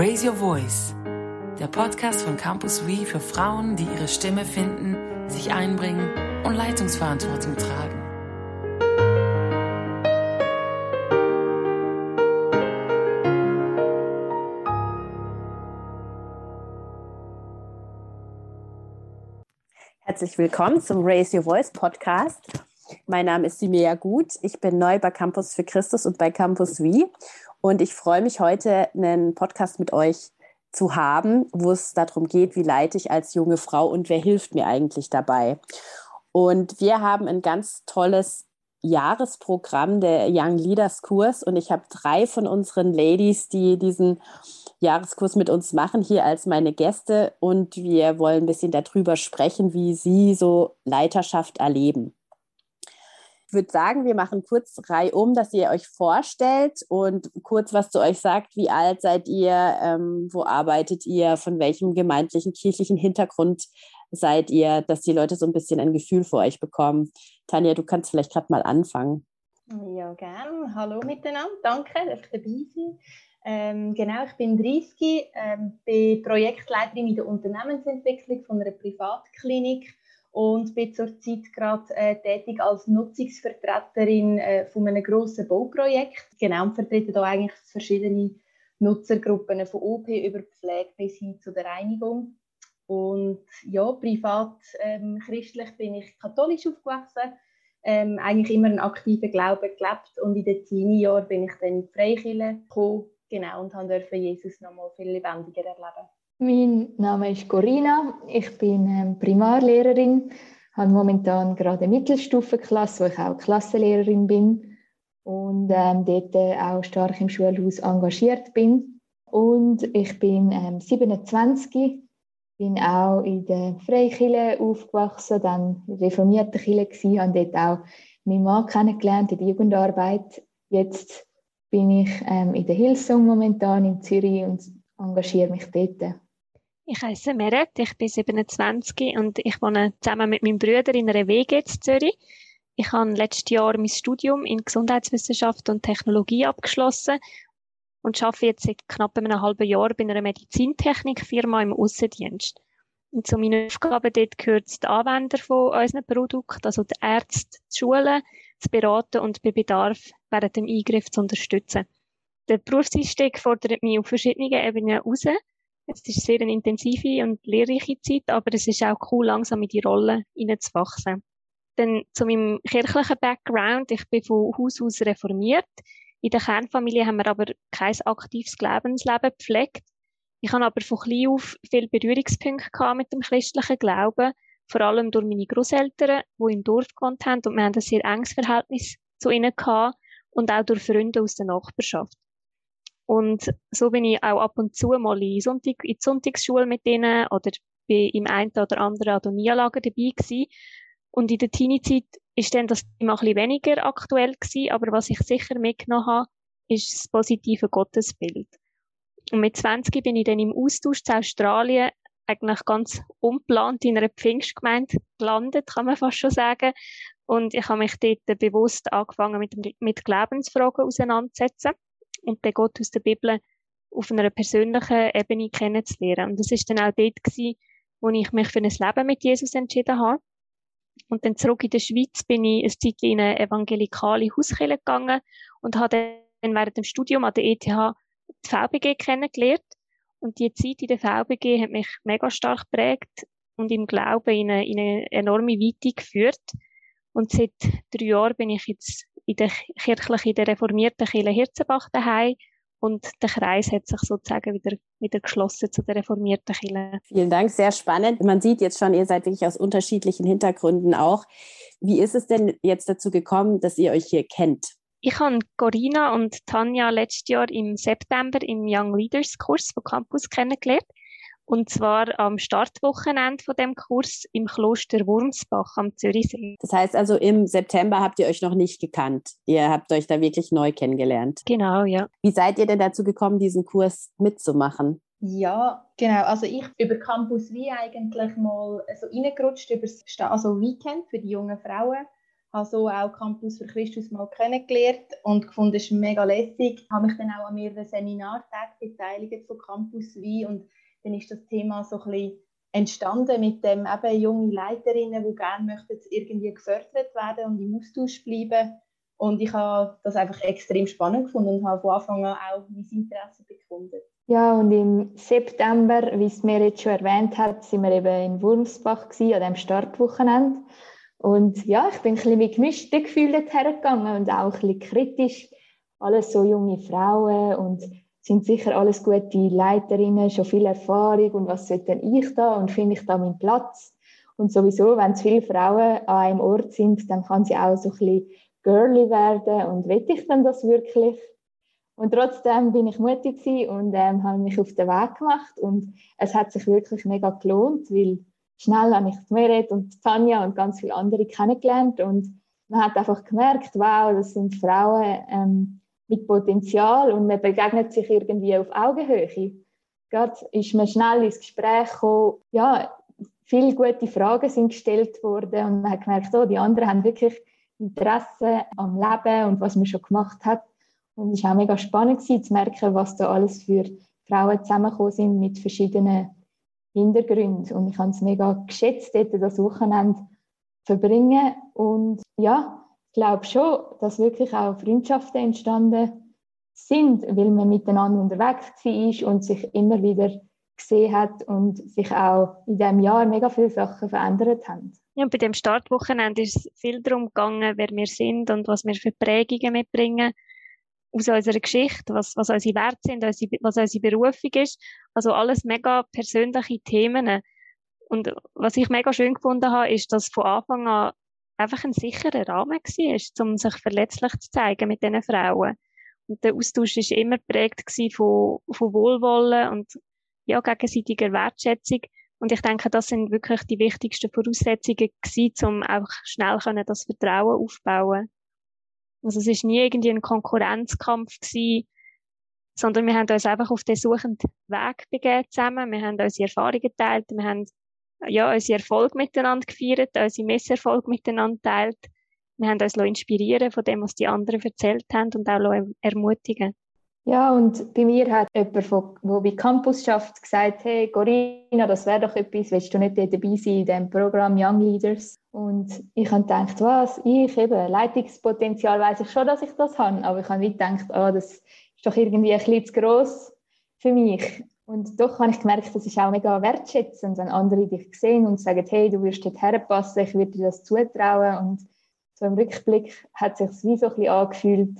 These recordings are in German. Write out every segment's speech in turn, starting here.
Raise Your Voice, der Podcast von Campus We für Frauen, die ihre Stimme finden, sich einbringen und Leitungsverantwortung tragen. Herzlich willkommen zum Raise Your Voice Podcast. Mein Name ist Simea Gut. Ich bin neu bei Campus für Christus und bei Campus Wie. Und ich freue mich heute, einen Podcast mit euch zu haben, wo es darum geht, wie leite ich als junge Frau und wer hilft mir eigentlich dabei. Und wir haben ein ganz tolles Jahresprogramm der Young Leaders Kurs und ich habe drei von unseren Ladies, die diesen Jahreskurs mit uns machen, hier als meine Gäste und wir wollen ein bisschen darüber sprechen, wie sie so Leiterschaft erleben. Ich würde sagen, wir machen kurz um, dass ihr euch vorstellt und kurz was zu euch sagt. Wie alt seid ihr? Ähm, wo arbeitet ihr? Von welchem gemeindlichen, kirchlichen Hintergrund seid ihr? Dass die Leute so ein bisschen ein Gefühl für euch bekommen. Tanja, du kannst vielleicht gerade mal anfangen. Ja, gern. Hallo miteinander. Danke, dass ich dabei sein. Ähm, genau, ich bin 30, ähm, bin Projektleiterin in der Unternehmensentwicklung von einer Privatklinik und bin zurzeit gerade äh, tätig als Nutzungsvertreterin äh, von einem grossen Bauprojekt. Genau, und vertrete da eigentlich verschiedene Nutzergruppen von OP über Pflege bis hin zu der Reinigung. Und ja, privat ähm, christlich bin ich katholisch aufgewachsen, ähm, eigentlich immer einen aktiven Glauben gelebt und in den Teenie-Jahren bin ich dann in die Freikirche gekommen genau, und durfte Jesus noch mal viel lebendiger erleben. Mein Name ist Corinna, ich bin ähm, Primarlehrerin, habe momentan gerade eine Mittelstufenklasse, wo ich auch Klassenlehrerin bin und ähm, dort äh, auch stark im Schulhaus engagiert bin. Und ich bin ähm, 27, bin auch in der Freikirche aufgewachsen, dann reformierte Kirche gewesen, habe dort auch meinen Mann kennengelernt in der Jugendarbeit. Jetzt bin ich ähm, in der Hillsong momentan in Zürich und engagiere mich dort. Ich heiße Meret, ich bin 27 und ich wohne zusammen mit meinem Bruder in einer WG in Zürich. Ich habe letztes Jahr mein Studium in Gesundheitswissenschaft und Technologie abgeschlossen und arbeite jetzt seit knapp einem halben Jahr bei einer Medizintechnikfirma im Außendienst. Und zu meinen Aufgaben dort gehört die Anwender von unseren Produkten, also die Ärzte, die Schulen, zu beraten und bei Bedarf während dem Eingriff zu unterstützen. Der Berufseinstieg fordert mich auf verschiedenen Ebenen heraus. Es ist sehr eine intensive und lehrreiche Zeit, aber es ist auch cool, langsam in die Rolle hineinzuwachsen. Dann zu meinem kirchlichen Background. Ich bin von Haus aus reformiert. In der Kernfamilie haben wir aber kein aktives Lebensleben gepflegt. Ich habe aber von klein auf viele Berührungspunkte mit dem christlichen Glauben vor allem durch meine Großeltern, die im Dorf gewohnt haben und wir haben ein sehr enges Verhältnis zu ihnen gehabt und auch durch Freunde aus der Nachbarschaft. Und so bin ich auch ab und zu mal in, Sonntag, in die Sonntagsschule mit ihnen oder bin im einen oder anderen Adonialager dabei gewesen. Und in der Teenie-Zeit ist dann das immer ein bisschen weniger aktuell gewesen, aber was ich sicher mitgenommen habe, ist das positive Gottesbild. Und mit 20 bin ich dann im Austausch zu Australien eigentlich ganz unplant in einer Pfingstgemeinde gelandet, kann man fast schon sagen. Und ich habe mich dort bewusst angefangen, mit, mit Glaubensfragen auseinanderzusetzen und den Gott aus der Bibel auf einer persönlichen Ebene kennenzulernen. Und das ist dann auch dort gewesen, wo ich mich für ein Leben mit Jesus entschieden habe. Und dann zurück in der Schweiz bin ich ein Zeit in eine evangelikale Hauskirche gegangen und habe dann während dem Studium an der ETH die VBG kennengelernt und die Zeit in der VBG hat mich mega stark geprägt und im Glauben in eine, in eine enorme Weite geführt. Und seit drei Jahren bin ich jetzt in der kirchlichen, in der reformierten Kirche Hirzenbach daheim und der Kreis hat sich sozusagen wieder, wieder geschlossen zu der reformierten Kirche. Vielen Dank, sehr spannend. Man sieht jetzt schon, ihr seid wirklich aus unterschiedlichen Hintergründen auch. Wie ist es denn jetzt dazu gekommen, dass ihr euch hier kennt? Ich habe Corina und Tanja letztes Jahr im September im Young Leaders Kurs von Campus kennengelernt. Und zwar am Startwochenende von dem Kurs im Kloster Wurmsbach am Zürichsee. Das heißt also, im September habt ihr euch noch nicht gekannt. Ihr habt euch da wirklich neu kennengelernt. Genau, ja. Wie seid ihr denn dazu gekommen, diesen Kurs mitzumachen? Ja, genau. Also ich über Campus wie eigentlich mal so reingerutscht über das also Weekend für die jungen Frauen habe so auch Campus für Christus mal kennengelernt und gefunden, es ist mega lässig. Habe mich dann auch an mehreren Seminartagen beteiligt von Campus Wien und dann ist das Thema so ein bisschen entstanden mit dem eben junge Leiterinnen, die gerne möchten irgendwie gefördert werden und im Austausch bleiben. Und ich habe das einfach extrem spannend gefunden und habe von Anfang an auch mein Interesse bekundet. Ja, und im September, wie es mir jetzt schon erwähnt hat, sind wir eben in Wurmsbach gewesen, an dem Startwochenende. Und ja, ich bin ein bisschen mit gemischten Gefühlen hergegangen und auch ein bisschen kritisch. Alles so junge Frauen und sind sicher alles gute Leiterinnen, schon viel Erfahrung und was sollte denn ich da und finde ich da meinen Platz? Und sowieso, wenn es viele Frauen an einem Ort sind, dann kann sie auch so ein bisschen girly werden und will ich denn das wirklich? Und trotzdem bin ich mutig und ähm, habe mich auf den Weg gemacht und es hat sich wirklich mega gelohnt, weil schnell habe ich Meret und Tanja und ganz viele andere kennengelernt und man hat einfach gemerkt, wow, das sind Frauen ähm, mit Potenzial und man begegnet sich irgendwie auf Augenhöhe. Gerade ist man schnell ins Gespräch gekommen. Ja, viele gute Fragen sind gestellt worden und man hat gemerkt, oh, die anderen haben wirklich Interesse am Leben und was man schon gemacht hat. Und es war auch mega spannend gewesen, zu merken, was da alles für Frauen zusammengekommen sind mit verschiedenen Hintergründen. Und ich habe es mega geschätzt, dort das Wochenende verbringen. Und ja, glaube schon, dass wirklich auch Freundschaften entstanden sind, weil man miteinander unterwegs war und sich immer wieder gesehen hat und sich auch in diesem Jahr mega viele Sachen verändert haben. Ja, bei dem Startwochenende ist es viel darum gegangen, wer wir sind und was wir für Prägungen mitbringen aus unserer Geschichte, was, was unsere Werte sind, was unsere Berufung ist. Also alles mega persönliche Themen. Und was ich mega schön gefunden habe, ist, dass von Anfang an einfach ein sicherer Rahmen war, um sich verletzlich zu zeigen mit diesen Frauen. Und der Austausch war immer geprägt von, von Wohlwollen und ja, gegenseitiger Wertschätzung. Und ich denke, das sind wirklich die wichtigsten Voraussetzungen gewesen, um auch schnell können das Vertrauen aufbauen. Also es ist nie irgendwie ein Konkurrenzkampf gewesen, sondern wir haben uns einfach auf den suchenden Weg begeben zusammen. Wir haben unsere Erfahrungen geteilt, wir haben ja, unsere Erfolg miteinander gefeiert, unsere Messerfolg miteinander geteilt. Wir haben uns inspirieren von dem, was die anderen erzählt haben und auch ermutigen. Ja, und bei mir hat jemand, von, der bei Campus schafft, gesagt, hey Corinna, das wäre doch etwas, willst du nicht dabei sein in diesem Programm Young Leaders? Und ich habe gedacht, was, ich eben, Leitungspotenzial weiß ich schon, dass ich das habe, aber ich habe nicht gedacht, oh, das ist doch irgendwie ein bisschen zu gross für mich. Und doch habe ich gemerkt, das ist auch mega wertschätzend, wenn andere dich sehen und sagen, hey, du wirst dort herpassen, ich würde dir das zutrauen. Und so im Rückblick hat es sich wie so ein bisschen angefühlt,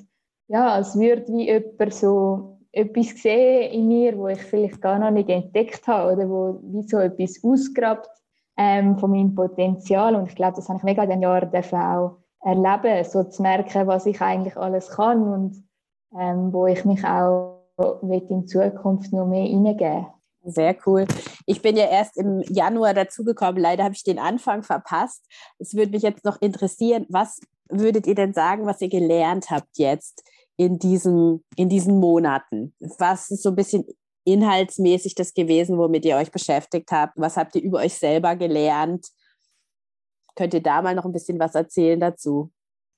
ja, als würde wie jemand so etwas sehen in mir, wo ich vielleicht gar noch nicht entdeckt habe oder wo wie so etwas ausgrabt ähm, von meinem Potenzial. Und ich glaube, das habe ich mega in den Jahren auch erleben, so zu merken, was ich eigentlich alles kann und ähm, wo ich mich auch in Zukunft noch mehr hineingeben sehr cool. Ich bin ja erst im Januar dazugekommen. Leider habe ich den Anfang verpasst. Es würde mich jetzt noch interessieren, was würdet ihr denn sagen, was ihr gelernt habt jetzt in, diesem, in diesen Monaten? Was ist so ein bisschen inhaltsmäßig das gewesen, womit ihr euch beschäftigt habt? Was habt ihr über euch selber gelernt? Könnt ihr da mal noch ein bisschen was erzählen dazu?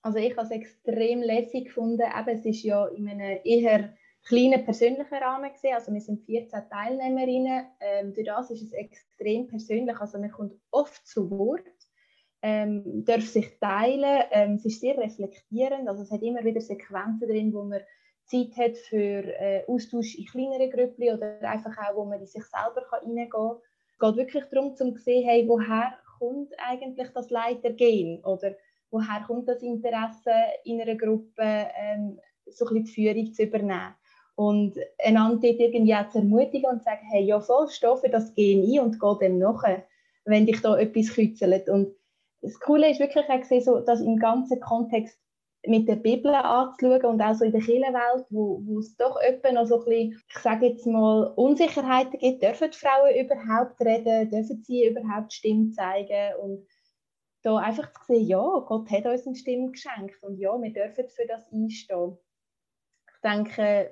Also ich habe es extrem lässig gefunden. Eben, es ist ja in einem eher kleinen persönlichen Rahmen gesehen. Also wir sind 14 Teilnehmerinnen. Ähm, durch das ist es extrem persönlich. Also man kommt oft zu Wort ähm, darf sich teilen. Ähm, es ist sehr reflektierend, also es hat immer wieder Sequenzen drin, wo man Zeit hat für äh, Austausch in kleineren Gruppen oder einfach auch, wo man in sich selber hineingehen kann. Es geht wirklich darum, zu sehen, hey, woher kommt eigentlich das Leitergehen oder woher kommt das Interesse in einer Gruppe, ähm, so ein bisschen die Führung zu übernehmen. Und einander dort irgendwie auch zu ermutigen und zu sagen, hey, ja voll, steh für das Gen ein und geh dem nachher, wenn dich da etwas kützelt. Und das Coole ist wirklich auch gesehen, so, das im ganzen Kontext mit der Bibel anzuschauen und auch so in der Kirchenwelt, wo, wo es doch öppe noch so ein bisschen, ich sage jetzt mal, Unsicherheiten gibt. Dürfen die Frauen überhaupt reden? Dürfen sie überhaupt Stimme zeigen? Und da einfach zu sehen, ja, Gott hat uns eine Stimme geschenkt und ja, wir dürfen für das einstehen. Ich denke,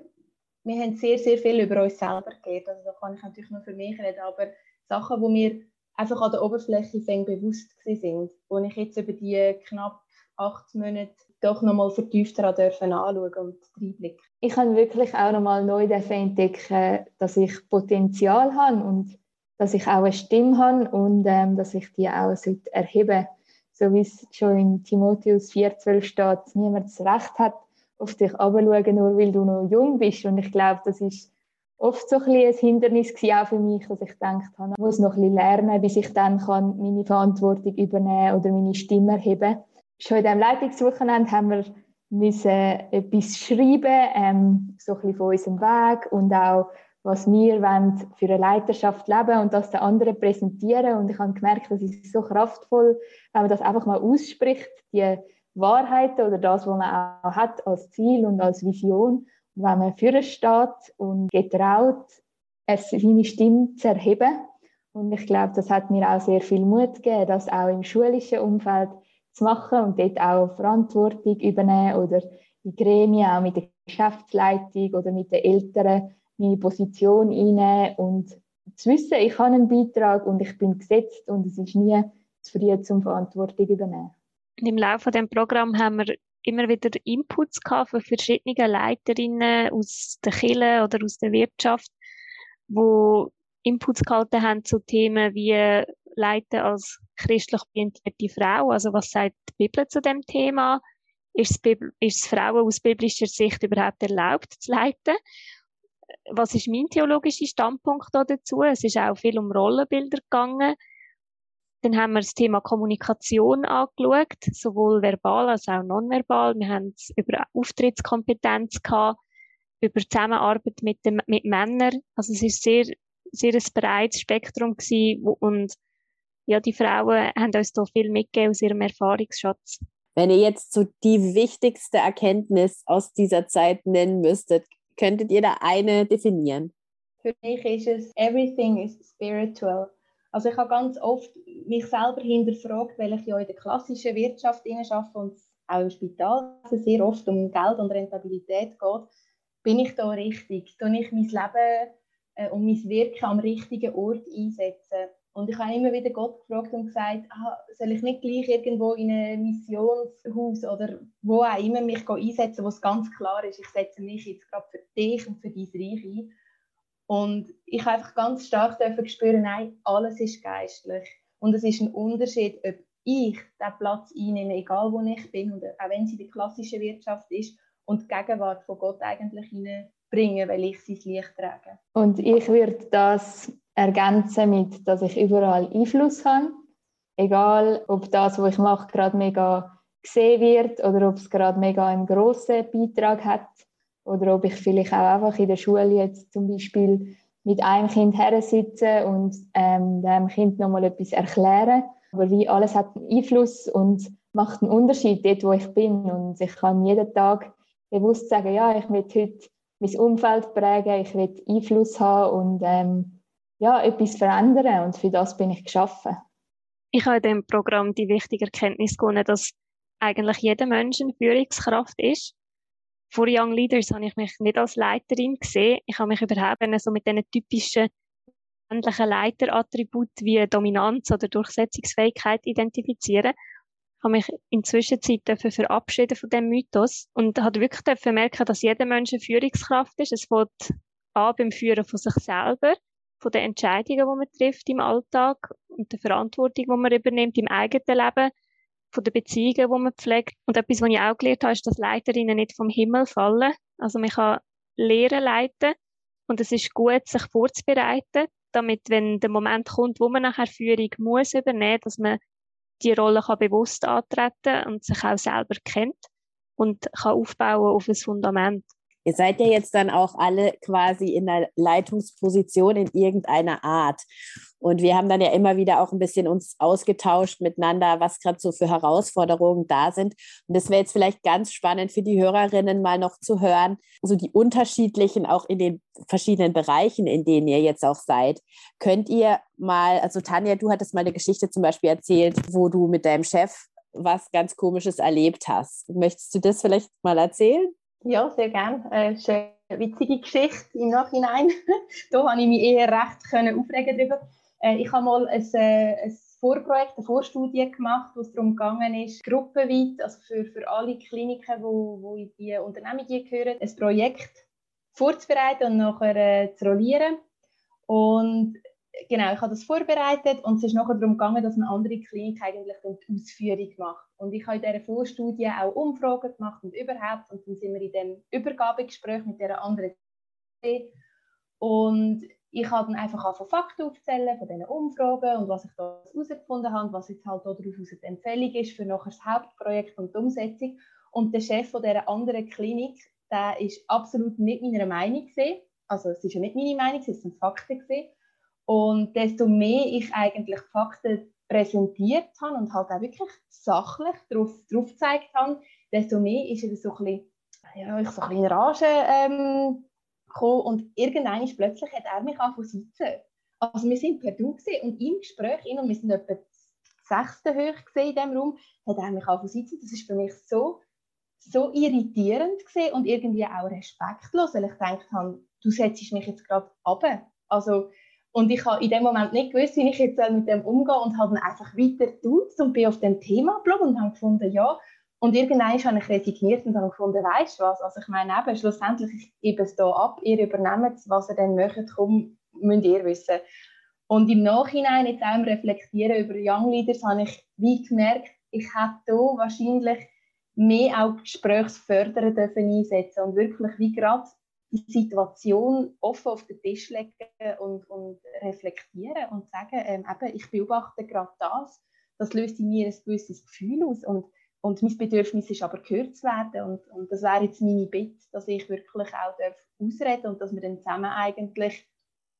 wir haben sehr, sehr viel über uns selber gelernt. Also da kann ich natürlich nur für mich reden, aber Sachen, die wir einfach an der Oberfläche bewusst sind, wo ich jetzt über die knapp acht Monaten doch nochmal vertiefter anschauen und reinblicken. Ich habe wirklich auch nochmal neu entdecken, dass ich Potenzial habe und dass ich auch eine Stimme habe und ähm, dass ich die auch erheben sollte. So wie es schon in Timotheus 4,12 steht, niemand das Recht hat, auf dich herabzuschauen, nur weil du noch jung bist. Und ich glaube, das ist oft so ein, ein Hindernis auch für mich, dass ich gedacht habe, ich muss noch ein bisschen lernen, bis ich dann kann meine Verantwortung übernehmen oder meine Stimme erheben Schon in diesem Leitungswochenende haben wir müssen etwas schreiben, ähm, so ein bisschen von unserem Weg und auch, was wir wollen für eine Leiterschaft leben und das den anderen präsentieren. Und ich habe gemerkt, das ist so kraftvoll, wenn man das einfach mal ausspricht, die Wahrheiten oder das, was man auch hat als Ziel und als Vision wenn man für steht und getraut, seine Stimme zu erheben. Und ich glaube, das hat mir auch sehr viel Mut gegeben, das auch im schulischen Umfeld zu machen und dort auch Verantwortung übernehmen oder in Gremien, auch mit der Geschäftsleitung oder mit den Eltern meine Position einnehmen und zu wissen, ich habe einen Beitrag und ich bin gesetzt und es ist nie zu früh zum Verantwortung übernehmen. Und Im Laufe des Programms haben wir immer wieder Inputs gehabt von verschiedenen Leiterinnen aus der Kirche oder aus der Wirtschaft, wo Inputs gehalten haben zu Themen wie Leiten als christlich orientierte Frau. Also was sagt die Bibel zu dem Thema? Ist es, Frauen aus biblischer Sicht überhaupt erlaubt zu leiten? Was ist mein theologischer Standpunkt dazu? Es ist auch viel um Rollenbilder gegangen. Dann haben wir das Thema Kommunikation angeschaut, sowohl verbal als auch nonverbal. Wir haben es über Auftrittskompetenz gehabt, über Zusammenarbeit mit, dem, mit Männern. Also es ist sehr, sehr ein breites Spektrum gewesen und ja, die Frauen haben uns da viel mitgegeben aus ihrem Erfahrungsschatz. Wenn ihr jetzt so die wichtigste Erkenntnis aus dieser Zeit nennen müsstet, könntet ihr da eine definieren? Für mich ist es, everything is spiritual. Also ich habe ganz oft mich selber hinterfragt, weil ich ja in der klassischen Wirtschaft arbeite und auch im Spital sehr oft um Geld und Rentabilität geht. Bin ich da richtig? Tue ich mein Leben äh, und mein Wirken am richtigen Ort einsetzen? Und ich habe immer wieder Gott gefragt und gesagt, ah, soll ich nicht gleich irgendwo in ein Missionshaus oder wo auch immer mich einsetzen, wo es ganz klar ist, ich setze mich jetzt gerade für dich und für dein Reich ein. Und ich habe einfach ganz stark dürfen spüren, nein, alles ist geistlich. Und es ist ein Unterschied, ob ich diesen Platz einnehme, egal wo ich bin, oder auch wenn es in der klassischen Wirtschaft ist, und die Gegenwart von Gott eigentlich hineinbringen, weil ich sein Licht trage. Und ich würde das ergänzen mit, dass ich überall Einfluss habe. Egal, ob das, was ich mache, gerade mega gesehen wird oder ob es gerade mega einen grossen Beitrag hat oder ob ich vielleicht auch einfach in der Schule jetzt zum Beispiel mit einem Kind her sitze und ähm, dem Kind nochmal etwas erklären. Aber wie alles hat einen Einfluss und macht einen Unterschied dort, wo ich bin. Und ich kann jeden Tag bewusst sagen, ja, ich will heute mein Umfeld prägen, ich will Einfluss haben und ähm, ja, etwas verändern. Und für das bin ich geschaffen. Ich habe in diesem Programm die wichtige Erkenntnis gewonnen, dass eigentlich jeder Mensch eine Führungskraft ist vor Young Leaders habe ich mich nicht als Leiterin gesehen. Ich habe mich überhaupt so mit diesen typischen männlichen Leiterattributen wie Dominanz oder Durchsetzungsfähigkeit identifizieren. Ich habe mich in der Zwischenzeit verabschieden von dem Mythos und habe wirklich merken, dass jeder Mensch eine Führungskraft ist. Es fängt an beim Führen von sich selber, von den Entscheidungen, die man trifft im Alltag und der Verantwortung, die man übernimmt im eigenen Leben von den Beziehungen, die man pflegt. Und etwas, was ich auch gelernt habe, ist, dass Leiterinnen nicht vom Himmel fallen. Also man kann Lehren leiten und es ist gut, sich vorzubereiten, damit, wenn der Moment kommt, wo man nachher Führung muss übernehmen, dass man die Rolle kann bewusst antreten und sich auch selber kennt und kann aufbauen auf ein Fundament. Ihr seid ja jetzt dann auch alle quasi in der Leitungsposition in irgendeiner Art. Und wir haben dann ja immer wieder auch ein bisschen uns ausgetauscht miteinander, was gerade so für Herausforderungen da sind. Und das wäre jetzt vielleicht ganz spannend für die Hörerinnen mal noch zu hören, so die unterschiedlichen, auch in den verschiedenen Bereichen, in denen ihr jetzt auch seid. Könnt ihr mal, also Tanja, du hattest mal eine Geschichte zum Beispiel erzählt, wo du mit deinem Chef was ganz Komisches erlebt hast. Möchtest du das vielleicht mal erzählen? Ja, sehr gerne. Äh, ist eine witzige Geschichte im Nachhinein. da konnte ich mich eher recht können aufregen darüber. Äh, ich habe mal ein, äh, ein Vorprojekt, eine Vorstudie gemacht, wo es darum gegangen ist, gruppenweit, also für, für alle Kliniken, wo, wo in die Unternehmen gehören, ein Projekt vorzubereiten und nachher äh, zu rollieren. Und genau, ich habe das vorbereitet und es ist nachher darum gegangen, dass eine andere Klinik eigentlich die Ausführung macht. Und ich habe in dieser Vorstudie auch Umfragen gemacht und überhaupt und dann sind wir in dem Übergabegespräch mit dieser anderen und ich habe dann einfach von Fakten aufzählen von diesen Umfragen und was ich da herausgefunden habe, was jetzt halt daraus die Empfehlung ist für nachher das Hauptprojekt und die Umsetzung. Und der Chef von dieser anderen Klinik, der ist absolut nicht meiner Meinung gewesen. Also es ist ja nicht meine Meinung, es sind Fakten gewesen. Und desto mehr ich eigentlich Fakten präsentiert habe und halt auch wirklich sachlich darauf, darauf gezeigt habe, desto mehr ist er so ein bisschen, ja, ich so ein bisschen in Rage ähm, gekommen und irgendwann plötzlich hat er mich angefangen zu sitzen. Also wir sind per Du und im Gespräch, und wir sind etwa sechste hoch in diesem Raum, hat er mich angefangen zu sitzen. Das ist für mich so, so irritierend und irgendwie auch respektlos, weil ich gedacht habe, du setzt mich jetzt gerade ab. Also, und ich habe in dem Moment nicht gewusst, wie ich jetzt mit dem umgehe und habe dann einfach weiter getuzt und bin auf dem Thema geblieben und habe gefunden, ja, und irgendwann habe ich resigniert und habe gefunden, weißt du was, also ich meine eben, schlussendlich, ich gebe es hier ab, ihr übernehmt es, was ihr dann möchtet, komm, müsst ihr wissen. Und im Nachhinein, jetzt auch im Reflektieren über Young Leaders, habe ich wie gemerkt, ich hätte hier wahrscheinlich mehr auch Gesprächsförderer dürfen und wirklich wie gerade die Situation offen auf den Tisch legen und, und reflektieren und sagen, ähm, eben, ich beobachte gerade das, das löst in mir ein gewisses Gefühl aus und und mein Bedürfnis ist aber gehört zu werden. Und, und das wäre jetzt meine Bitte, dass ich wirklich auch darf ausreden und dass wir dann zusammen eigentlich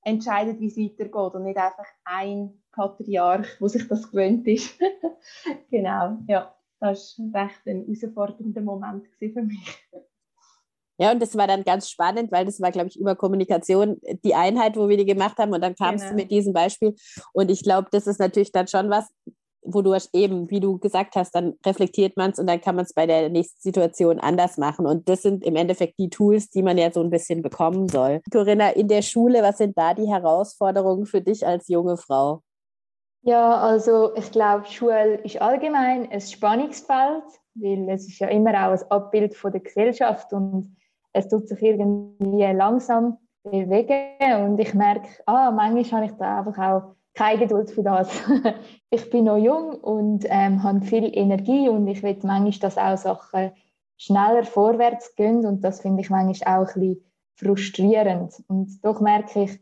entscheiden, wie es weitergeht und nicht einfach ein Patriarch, wo sich das gewöhnt ist. genau, ja, das war recht ein herausfordernder Moment für mich. Ja, und das war dann ganz spannend, weil das war, glaube ich, über Kommunikation die Einheit, wo wir die gemacht haben. Und dann kamst genau. du mit diesem Beispiel. Und ich glaube, das ist natürlich dann schon was, wo du eben, wie du gesagt hast, dann reflektiert man es und dann kann man es bei der nächsten Situation anders machen. Und das sind im Endeffekt die Tools, die man ja so ein bisschen bekommen soll. Corinna, in der Schule, was sind da die Herausforderungen für dich als junge Frau? Ja, also ich glaube, Schule ist allgemein ein Spannungsfeld, weil es ist ja immer auch ein Abbild von der Gesellschaft und es tut sich irgendwie langsam bewegen und ich merke, ah, manchmal habe ich da einfach auch keine Geduld für das. ich bin noch jung und ähm, habe viel Energie und ich will manchmal, dass auch Sachen schneller vorwärts gehen und das finde ich manchmal auch ein bisschen frustrierend. Und doch merke ich,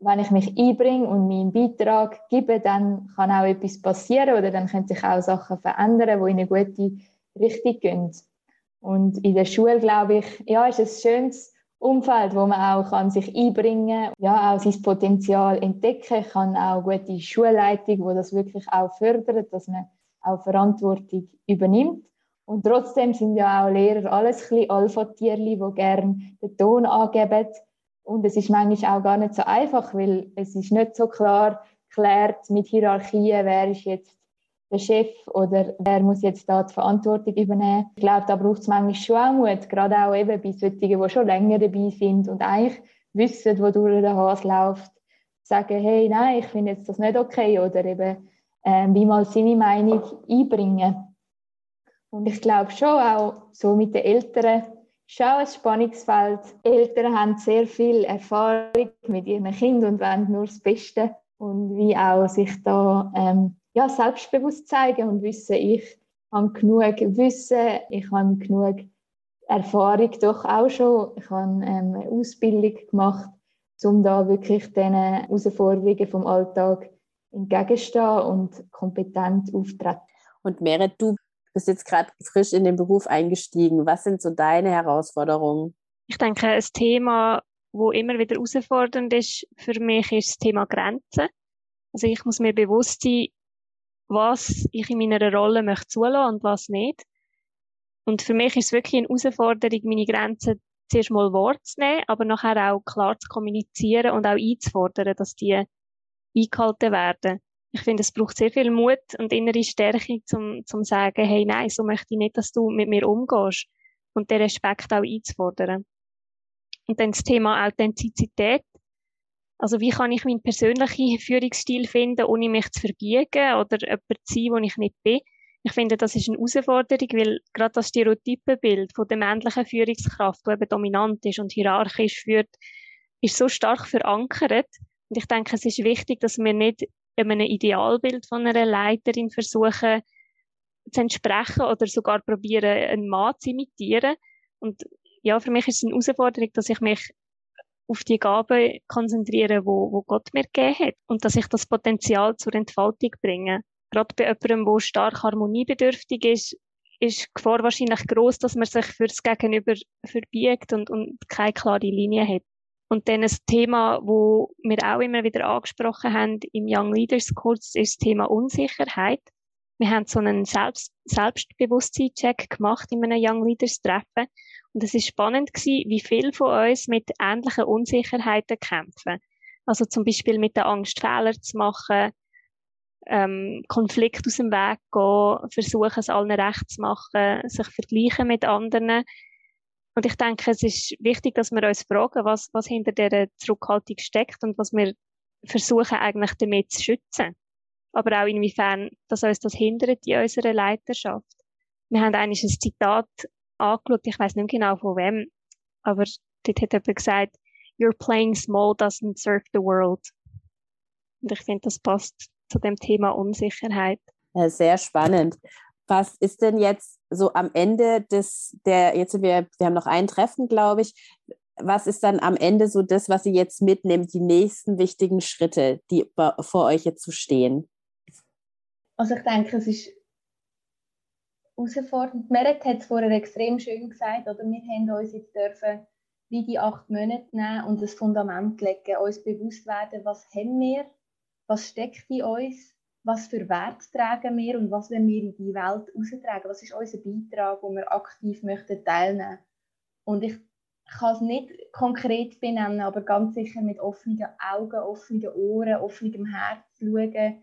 wenn ich mich einbringe und meinen Beitrag gebe, dann kann auch etwas passieren oder dann können sich auch Sachen verändern, die in eine gute Richtung gehen. Und in der Schule, glaube ich, ja, ist es schönes Umfeld, wo man auch kann sich einbringen ja, auch sein Potenzial entdecken kann, auch gute Schulleitung, wo das wirklich auch fördert, dass man auch Verantwortung übernimmt. Und trotzdem sind ja auch Lehrer alles ein Alpha-Tierli, die gerne den Ton angeben. Und es ist manchmal auch gar nicht so einfach, weil es ist nicht so klar geklärt mit Hierarchien, wer ist jetzt der Chef oder wer muss jetzt da die Verantwortung übernehmen. Ich glaube, da braucht es manchmal schon auch Mut, gerade auch eben bei solchen, die schon länger dabei sind und eigentlich wissen, wo durch der Hase läuft, sagen, hey, nein, ich finde jetzt das nicht okay oder eben äh, wie mal seine Meinung einbringen. Und ich glaube schon auch so mit den Eltern, schon ein Spannungsfeld. Eltern haben sehr viel Erfahrung mit ihren Kindern und wollen nur das Beste und wie auch sich da ähm, ja, selbstbewusst zeigen und wissen, ich habe genug Wissen, ich habe genug Erfahrung doch auch schon. Ich habe ähm, eine Ausbildung gemacht, um da wirklich den Herausforderungen vom Alltag entgegenzustehen und kompetent auftreten. Und Merit, du bist jetzt gerade frisch in den Beruf eingestiegen. Was sind so deine Herausforderungen? Ich denke, ein Thema, wo immer wieder herausfordernd ist für mich, ist das Thema Grenzen. Also ich muss mir bewusst sein, was ich in meiner Rolle möchte zulassen und was nicht. Und für mich ist es wirklich eine Herausforderung, meine Grenzen zuerst mal wahrzunehmen, aber nachher auch klar zu kommunizieren und auch einzufordern, dass die eingehalten werden. Ich finde, es braucht sehr viel Mut und innere Stärke, zum, zum sagen, hey, nein, so möchte ich nicht, dass du mit mir umgehst. Und den Respekt auch einzufordern. Und dann das Thema Authentizität. Also wie kann ich meinen persönlichen Führungsstil finden, ohne mich zu verbiegen oder jemand zu sein, wo ich nicht bin? Ich finde, das ist eine Herausforderung, weil gerade das Stereotypenbild von der männlichen Führungskraft, die eben dominant ist und hierarchisch führt, ist so stark verankert. Und ich denke, es ist wichtig, dass wir nicht einem Idealbild von einer Leiterin versuchen zu entsprechen oder sogar probieren, einen Mann zu imitieren. Und ja, für mich ist es eine Herausforderung, dass ich mich auf die Gaben konzentriere, wo, wo Gott mir gegeben hat und dass ich das Potenzial zur Entfaltung bringe. Gerade bei jemandem, der stark harmoniebedürftig ist, ist die Gefahr wahrscheinlich groß, dass man sich fürs Gegenüber verbiegt und, und keine klare Linie hat. Und dann ein Thema, wo wir auch immer wieder angesprochen haben im Young Leaders Kurs, ist das Thema Unsicherheit. Wir haben so einen Selbst Selbstbewusstseinscheck gemacht in einem Young Leaders Treffen. Und es ist spannend gewesen, wie viele von uns mit ähnlichen Unsicherheiten kämpfen. Also zum Beispiel mit der Angst, Fehler zu machen, ähm, Konflikt aus dem Weg gehen, versuchen es allen recht zu machen, sich vergleichen mit anderen. Und ich denke, es ist wichtig, dass wir uns fragen, was, was hinter dieser Zurückhaltung steckt und was wir versuchen eigentlich damit zu schützen. Aber auch inwiefern, dass uns das hindert in unserer Leiterschaft. Wir haben eigentlich ein Zitat angeschaut, ich weiß nicht genau von wem, aber dort hat jemand gesagt, You're playing small doesn't serve the world. Und ich finde, das passt zu dem Thema Unsicherheit. Ja, sehr spannend. Was ist denn jetzt so am Ende des, der, jetzt wir, wir haben noch ein Treffen, glaube ich. Was ist dann am Ende so das, was Sie jetzt mitnehmen, die nächsten wichtigen Schritte, die vor euch jetzt zu stehen? Also ich denke, es ist herausfordernd. Merit hat es vorher extrem schön gesagt, oder wir haben uns jetzt dürfen wie die acht Monate nehmen und das Fundament legen, uns bewusst werden, was haben wir, was steckt in uns, was für Wert tragen wir und was wollen wir in die Welt austragen, was ist unser Beitrag, wo wir aktiv möchten teilnehmen. Und ich kann es nicht konkret benennen, aber ganz sicher mit offenen Augen, offenen Ohren, offenem Herz schauen,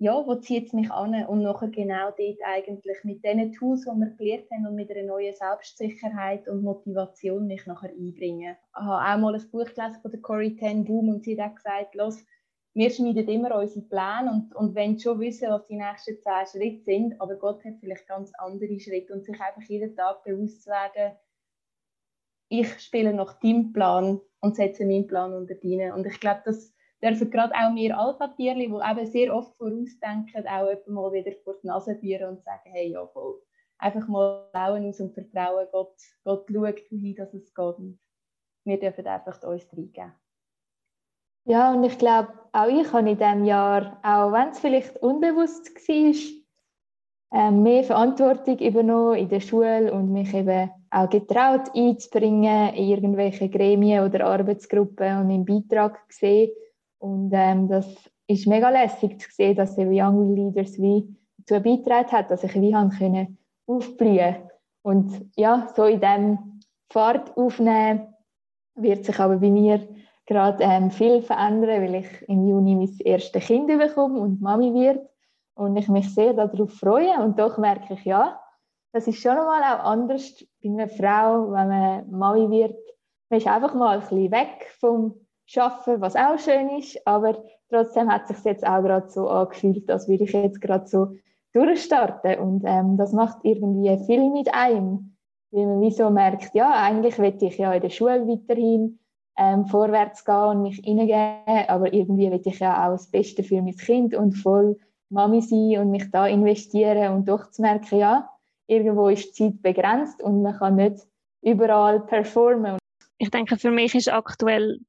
ja, wo zieht es mich an und nachher genau dort eigentlich mit den Tools, die wir gelernt haben und mit einer neuen Selbstsicherheit und Motivation mich nachher einbringen. Ich habe auch mal ein Buch gelesen von der Corey Ten Boom und sie hat gesagt, los, wir schneiden immer unsere Pläne und, und wollen schon wissen, was die nächsten zehn Schritte sind, aber Gott hat vielleicht ganz andere Schritte und sich einfach jeden Tag bewusst zu werden, ich spiele nach deinem Plan und setze meinen Plan unter deinen. Und ich glaube, das dürfen gerade auch wir Alpha-Tierli, die eben sehr oft vorausdenken, auch mal wieder vor die Nase führen und sagen, hey, ja voll, einfach mal Bauen aus und vertrauen, Gott, Gott schaut wohin, dass es geht. Und wir dürfen einfach uns reingeben. Ja, und ich glaube, auch ich habe in diesem Jahr, auch wenn es vielleicht unbewusst war, ähm, mehr Verantwortung übernommen in der Schule und mich eben auch getraut einzubringen in irgendwelche Gremien oder Arbeitsgruppen und meinen Beitrag gesehen und ähm, das ist mega lässig zu sehen, dass eben Young Leaders wie dazu beigetragen hat, dass ich wie haben können aufblühen. Und ja, so in dem Fahrt aufnehmen wird sich aber bei mir gerade ähm, viel verändern, weil ich im Juni mein erstes Kind bekomme und Mami wird. Und ich mich sehr darauf freue. Und doch merke ich, ja, das ist schon einmal auch anders bei einer Frau, wenn man Mami wird. Man ist einfach mal ein bisschen weg vom arbeiten, was auch schön ist, aber trotzdem hat es sich jetzt auch gerade so angefühlt, als würde ich jetzt gerade so durchstarten und ähm, das macht irgendwie viel mit einem, weil man wie so merkt, ja, eigentlich will ich ja in der Schule weiterhin ähm, vorwärts gehen und mich hineingeben, aber irgendwie will ich ja auch das Beste für mein Kind und voll Mami sein und mich da investieren und doch zu merken, ja, irgendwo ist die Zeit begrenzt und man kann nicht überall performen. Ich denke, für mich ist aktuell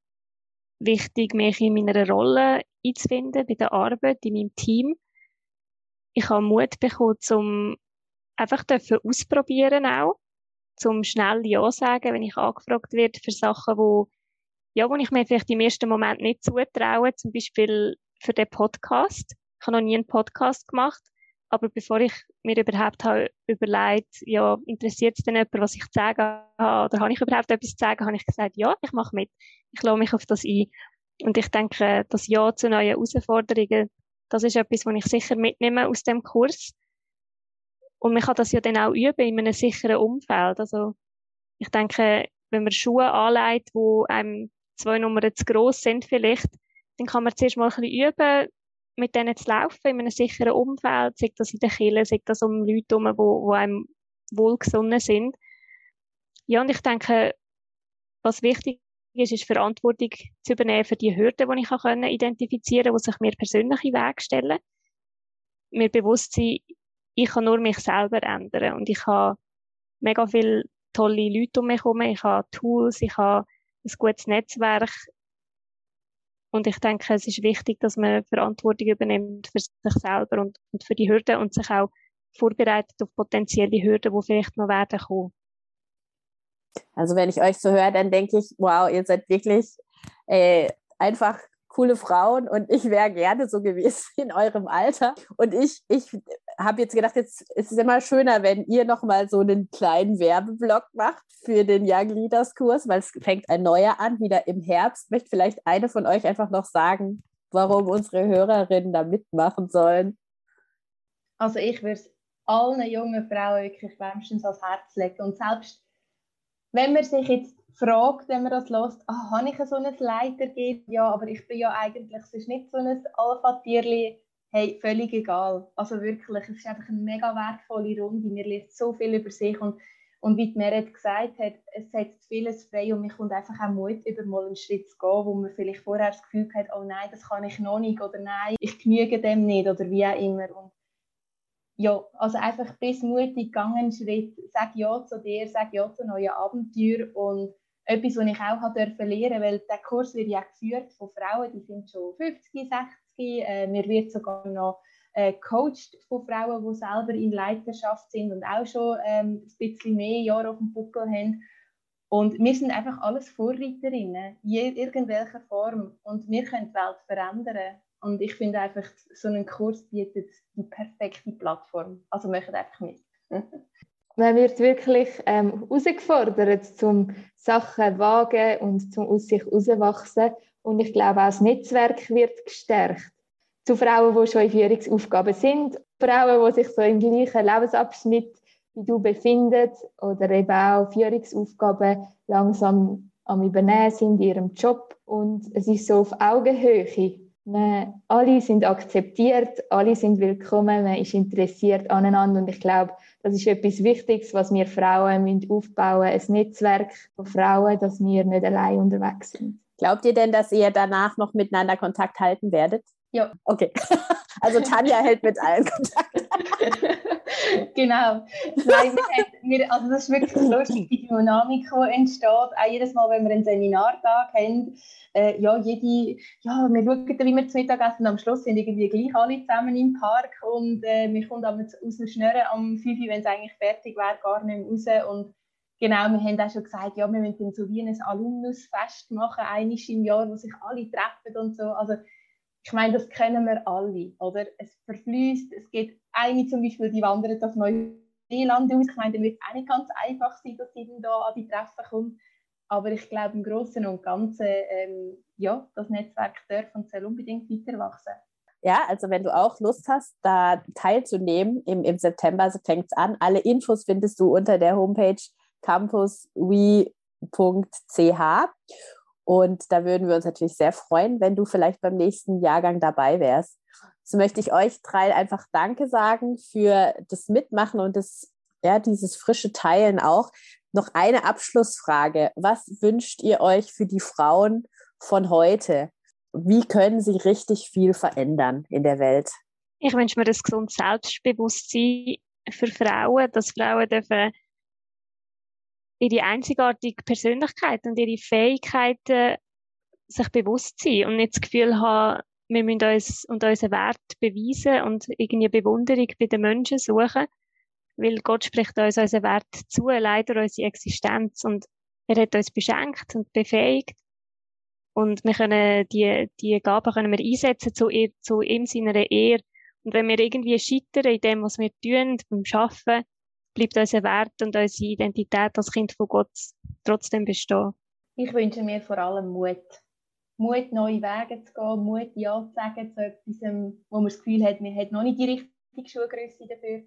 wichtig, mich in meiner Rolle einzufinden, bei der Arbeit, in meinem Team. Ich habe Mut bekommen, zum einfach dürfen ausprobieren auch, zum schnell Ja sagen, wenn ich angefragt werde für Sachen, wo, ja, wo ich mir vielleicht im ersten Moment nicht zutraue, zum Beispiel für den Podcast. Ich habe noch nie einen Podcast gemacht, aber bevor ich mir überhaupt habe überlegt, ja, interessiert es denn jemand, was ich zu sagen habe, oder habe ich überhaupt etwas zu sagen, habe ich gesagt, ja, ich mache mit. Ich lasse mich auf das ein. Und ich denke, das Ja zu neuen Herausforderungen, das ist etwas, was ich sicher mitnehme aus dem Kurs. Und man kann das ja dann auch üben in einem sicheren Umfeld. Also, ich denke, wenn man Schuhe anlegt, wo einem zwei Nummern zu gross sind vielleicht, dann kann man zuerst mal ein bisschen üben, mit denen zu laufen, in einem sicheren Umfeld, sei das in der Kirche, sei das um Leute herum, die, die einem wohlgesonnen sind. Ja, und ich denke, was wichtig ist, ist Verantwortung zu übernehmen für die Hürden, die ich kann identifizieren kann, die sich mir persönlich in den Weg stellen. Mir bewusst sein, ich kann nur mich selber ändern und ich habe mega viele tolle Leute um mich herum, ich habe Tools, ich habe ein gutes Netzwerk und ich denke, es ist wichtig, dass man Verantwortung übernimmt für sich selber und, und für die Hürden und sich auch vorbereitet auf potenzielle Hürden, die vielleicht noch werden kommen. Also wenn ich euch so höre, dann denke ich, wow, ihr seid wirklich äh, einfach coole Frauen und ich wäre gerne so gewesen in eurem Alter. Und ich, ich habe jetzt gedacht, jetzt ist es immer schöner, wenn ihr nochmal so einen kleinen Werbeblock macht für den Young Leaders Kurs, weil es fängt ein neuer an, wieder im Herbst. Möchte vielleicht eine von euch einfach noch sagen, warum unsere Hörerinnen da mitmachen sollen? Also ich würde es allen jungen Frauen wirklich wärmstens ans Herz legen. Und selbst wenn man sich jetzt fragt, wenn man das hört, ah, habe ich so ein Leitergeben? Ja, aber ich bin ja eigentlich, es ist nicht so ein Alpha-Tierli, hey, völlig egal. Also wirklich, es ist einfach eine mega wertvolle Runde. Mir lernt so viel über sich und, und wie die Merit gesagt hat, es setzt vieles frei und mir kommt einfach auch Mut, über mal einen Schritt zu gehen, wo man vielleicht vorher das Gefühl hat, oh nein, das kann ich noch nicht oder nein, ich genüge dem nicht oder wie auch immer. Und ja, also einfach bis mutig, gangen Schritt, sag ja zu dir, sag ja zu neuen Abenteuern und etwas, was ich auch habe lernen weil der Kurs wird ja geführt von Frauen, die sind schon 50, 60, äh, mir wird sogar noch äh, coacht von Frauen, die selber in Leiterschaft sind und auch schon ähm, ein bisschen mehr Jahre auf dem Buckel haben. Und wir sind einfach alles Vorreiterinnen, in irgendwelcher Form. Und wir können die Welt verändern. Und ich finde einfach, so ein Kurs bietet die perfekte Plattform. Also macht einfach mit. Man wird wirklich ähm, herausgefordert, zum Sachen wagen und zum aus sich herauswachsen. Und ich glaube, auch das Netzwerk wird gestärkt. Zu Frauen, die schon in Führungsaufgaben sind, Frauen, die sich so im gleichen Lebensabschnitt wie du befinden oder eben auch Führungsaufgaben langsam am Übernehmen sind in ihrem Job. Und es ist so auf Augenhöhe man, alle sind akzeptiert, alle sind willkommen, man ist interessiert aneinander und ich glaube, das ist etwas Wichtiges, was wir Frauen müssen aufbauen müssen, ein Netzwerk von Frauen, dass wir nicht allein unterwegs sind. Glaubt ihr denn, dass ihr danach noch miteinander Kontakt halten werdet? Ja. Okay. Also Tanja hält mit allen Kontakt. genau. Nein, wir, also das ist wirklich lustig, die Dynamik, entsteht. Auch jedes Mal, wenn wir einen Seminartag haben, äh, ja, jede, ja, wir schauen, wie wir zu Mittag essen und am Schluss sind irgendwie gleich alle zusammen im Park und äh, wir kommen aber aus dem Schnurren am 5 wenn es eigentlich fertig wäre, gar nicht mehr raus und Genau, wir haben auch schon gesagt, ja, wir müssen so wie ein Alumnusfest machen, einiges im Jahr, wo sich alle treffen und so. Also ich meine, das kennen wir alle, oder? Es verfließt, es geht eine zum Beispiel, die wandert auf Neuseeland aus. Ich meine, dann wird es auch nicht ganz einfach sein, dass sie dann da an die Treffen kommt. Aber ich glaube, im Großen und Ganzen, ähm, ja, das Netzwerk darf und soll unbedingt weiter wachsen. Ja, also wenn du auch Lust hast, da teilzunehmen, im, im September fängt es an. Alle Infos findest du unter der Homepage campuswe.ch. Und da würden wir uns natürlich sehr freuen, wenn du vielleicht beim nächsten Jahrgang dabei wärst. So möchte ich euch drei einfach Danke sagen für das Mitmachen und das, ja, dieses frische Teilen auch. Noch eine Abschlussfrage. Was wünscht ihr euch für die Frauen von heute? Wie können sie richtig viel verändern in der Welt? Ich wünsche mir das gesunde Selbstbewusstsein für Frauen, dass Frauen dürfen ihre einzigartige Persönlichkeit und ihre Fähigkeiten sich bewusst sein und nicht das Gefühl haben, wir müssen uns und unseren Wert beweisen und irgendwie Bewunderung bei den Menschen suchen, weil Gott spricht uns unseren Wert zu, leider unsere Existenz und er hat uns beschenkt und befähigt und wir können die, die Gaben können wir einsetzen zu, zu ihm seiner Ehre und wenn wir irgendwie scheitern in dem, was wir tun, beim Arbeiten, bleibt unser Wert und unsere Identität als Kind von Gott trotzdem bestehen. Ich wünsche mir vor allem Mut. Mut, neue Wege zu gehen, Mut, Ja zu sagen zu etwas, wo man das Gefühl hat, man hat noch nicht die richtige Schuhgröße dafür.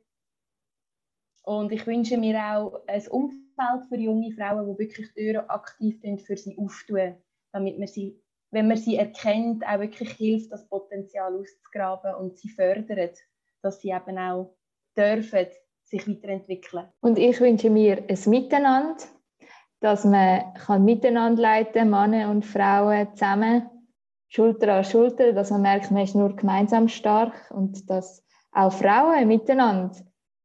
Und ich wünsche mir auch ein Umfeld für junge Frauen, die wirklich Türen aktiv für sie auftun. damit man sie, wenn man sie erkennt, auch wirklich hilft, das Potenzial auszugraben und sie fördert, dass sie eben auch dürfen sich weiterentwickeln. Und ich wünsche mir ein Miteinander, dass man kann miteinander leiten, Männer und Frauen zusammen, Schulter an Schulter, dass man merkt, man ist nur gemeinsam stark und dass auch Frauen miteinander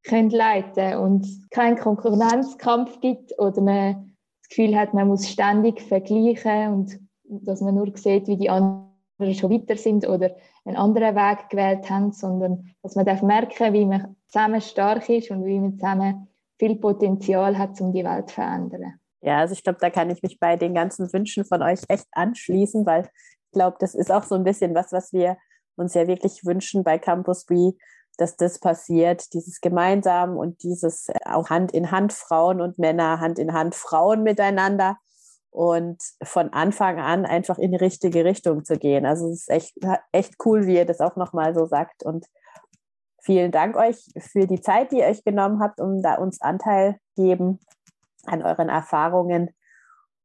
können leiten und keinen Konkurrenzkampf gibt oder man das Gefühl hat, man muss ständig vergleichen und dass man nur sieht, wie die anderen schon weiter sind oder einen anderen Weg gewählt haben, sondern dass man darf merken, wie man zusammen stark ist und wie man zusammen viel Potenzial hat, um die Welt zu verändern. Ja, also ich glaube, da kann ich mich bei den ganzen Wünschen von euch echt anschließen, weil ich glaube, das ist auch so ein bisschen was, was wir uns ja wirklich wünschen bei Campus Be, dass das passiert, dieses gemeinsam und dieses auch Hand in Hand Frauen und Männer, Hand in Hand Frauen miteinander und von Anfang an einfach in die richtige Richtung zu gehen. Also es ist echt, echt cool, wie ihr das auch nochmal so sagt und vielen Dank euch für die Zeit, die ihr euch genommen habt, um da uns Anteil geben an euren Erfahrungen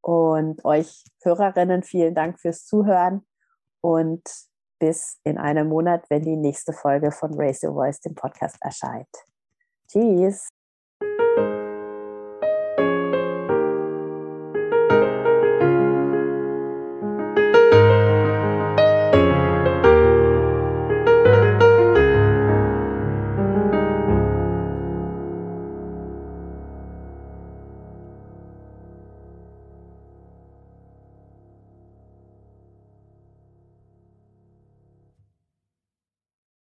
und euch Hörerinnen vielen Dank fürs Zuhören und bis in einem Monat, wenn die nächste Folge von Raise Your Voice, dem Podcast, erscheint. Tschüss.